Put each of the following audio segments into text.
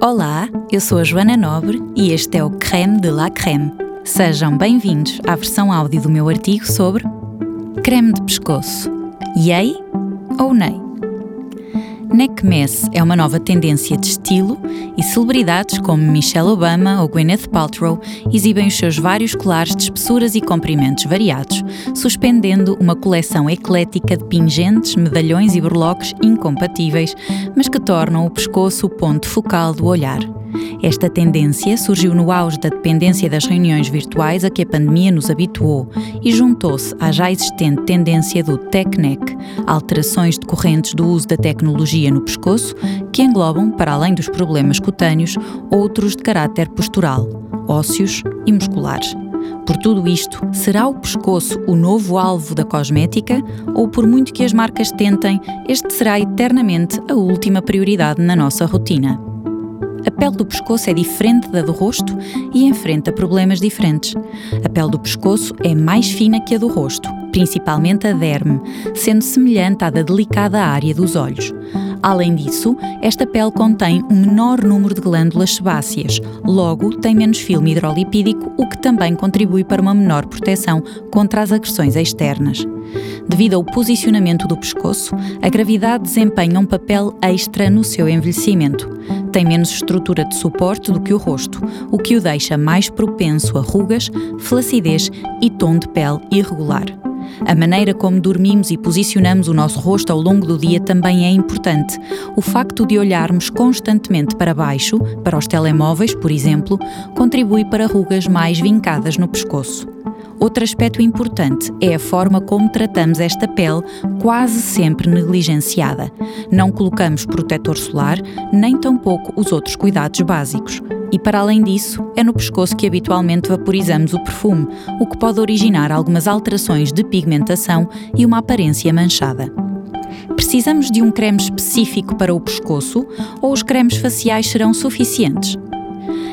Olá, eu sou a Joana Nobre e este é o Creme de la Creme. Sejam bem-vindos à versão áudio do meu artigo sobre creme de pescoço. Yay ou nei? Neck mess é uma nova tendência de estilo e celebridades como Michelle Obama ou Gwyneth Paltrow exibem os seus vários colares de espessuras e comprimentos variados, suspendendo uma coleção eclética de pingentes, medalhões e burloques incompatíveis, mas que tornam o pescoço o ponto focal do olhar. Esta tendência surgiu no auge da dependência das reuniões virtuais a que a pandemia nos habituou e juntou-se à já existente tendência do tech neck, alterações decorrentes do uso da tecnologia no pescoço, que englobam, para além dos problemas cutâneos, outros de caráter postural, ósseos e musculares. Por tudo isto, será o pescoço o novo alvo da cosmética ou, por muito que as marcas tentem, este será eternamente a última prioridade na nossa rotina? A pele do pescoço é diferente da do rosto e enfrenta problemas diferentes. A pele do pescoço é mais fina que a do rosto, principalmente a derme, sendo semelhante à da delicada área dos olhos. Além disso, esta pele contém um menor número de glândulas sebáceas, logo tem menos filme hidrolipídico, o que também contribui para uma menor proteção contra as agressões externas. Devido ao posicionamento do pescoço, a gravidade desempenha um papel extra no seu envelhecimento. Tem menos estrutura de suporte do que o rosto, o que o deixa mais propenso a rugas, flacidez e tom de pele irregular. A maneira como dormimos e posicionamos o nosso rosto ao longo do dia também é importante. O facto de olharmos constantemente para baixo, para os telemóveis, por exemplo, contribui para rugas mais vincadas no pescoço. Outro aspecto importante é a forma como tratamos esta pele, quase sempre negligenciada. Não colocamos protetor solar, nem tampouco os outros cuidados básicos. E para além disso, é no pescoço que habitualmente vaporizamos o perfume, o que pode originar algumas alterações de pigmentação e uma aparência manchada. Precisamos de um creme específico para o pescoço ou os cremes faciais serão suficientes?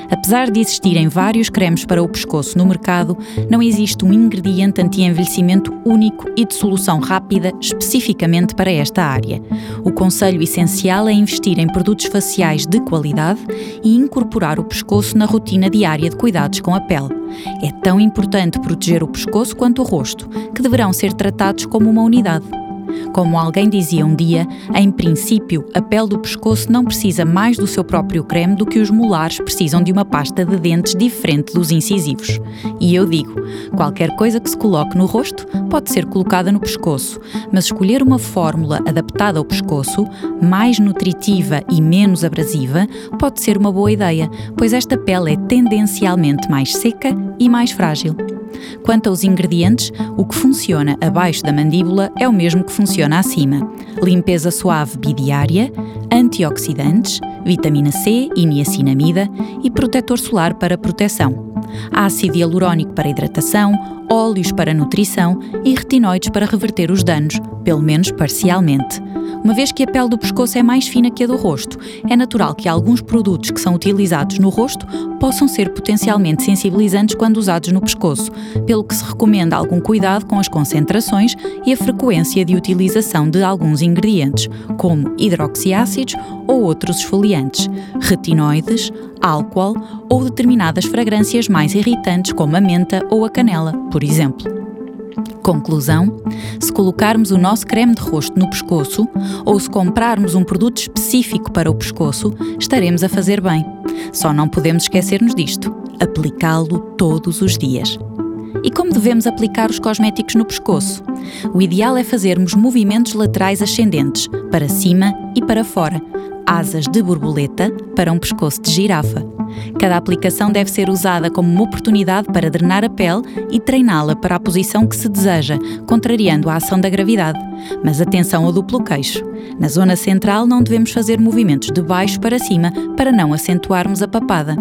Apesar de existirem vários cremes para o pescoço no mercado, não existe um ingrediente anti-envelhecimento único e de solução rápida especificamente para esta área. O conselho essencial é investir em produtos faciais de qualidade e incorporar o pescoço na rotina diária de cuidados com a pele. É tão importante proteger o pescoço quanto o rosto, que deverão ser tratados como uma unidade. Como alguém dizia um dia, em princípio, a pele do pescoço não precisa mais do seu próprio creme do que os molares precisam de uma pasta de dentes diferente dos incisivos. E eu digo: qualquer coisa que se coloque no rosto pode ser colocada no pescoço, mas escolher uma fórmula adaptada ao pescoço, mais nutritiva e menos abrasiva, pode ser uma boa ideia, pois esta pele é tendencialmente mais seca e mais frágil. Quanto aos ingredientes, o que funciona abaixo da mandíbula é o mesmo que funciona acima: limpeza suave bidiária, antioxidantes, vitamina C e niacinamida e protetor solar para proteção. Ácido hialurónico para hidratação, óleos para nutrição e retinoides para reverter os danos, pelo menos parcialmente. Uma vez que a pele do pescoço é mais fina que a do rosto, é natural que alguns produtos que são utilizados no rosto possam ser potencialmente sensibilizantes quando usados no pescoço, pelo que se recomenda algum cuidado com as concentrações e a frequência de utilização de alguns ingredientes, como hidroxiácidos ou outros esfoliantes, retinoides, álcool ou determinadas fragrâncias mais irritantes, como a menta ou a canela, por exemplo. Conclusão: se colocarmos o nosso creme de rosto no pescoço ou se comprarmos um produto específico para o pescoço, estaremos a fazer bem. Só não podemos esquecer-nos disto: aplicá-lo todos os dias. E como devemos aplicar os cosméticos no pescoço? O ideal é fazermos movimentos laterais ascendentes, para cima e para fora, asas de borboleta para um pescoço de girafa. Cada aplicação deve ser usada como uma oportunidade para drenar a pele e treiná-la para a posição que se deseja, contrariando a ação da gravidade. Mas atenção ao duplo queixo. Na zona central não devemos fazer movimentos de baixo para cima para não acentuarmos a papada.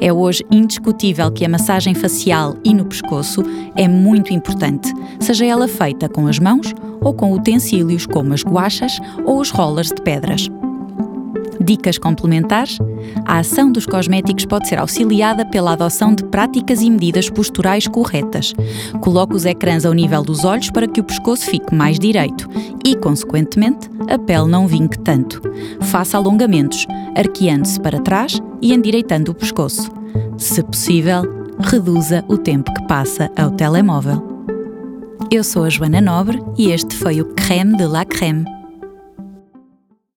É hoje indiscutível que a massagem facial e no pescoço é muito importante, seja ela feita com as mãos ou com utensílios como as guachas ou os rollers de pedras. Dicas complementares? A ação dos cosméticos pode ser auxiliada pela adoção de práticas e medidas posturais corretas. Coloque os ecrãs ao nível dos olhos para que o pescoço fique mais direito e, consequentemente, a pele não vinque tanto. Faça alongamentos, arqueando-se para trás e endireitando o pescoço. Se possível, reduza o tempo que passa ao telemóvel. Eu sou a Joana Nobre e este foi o Creme de la Creme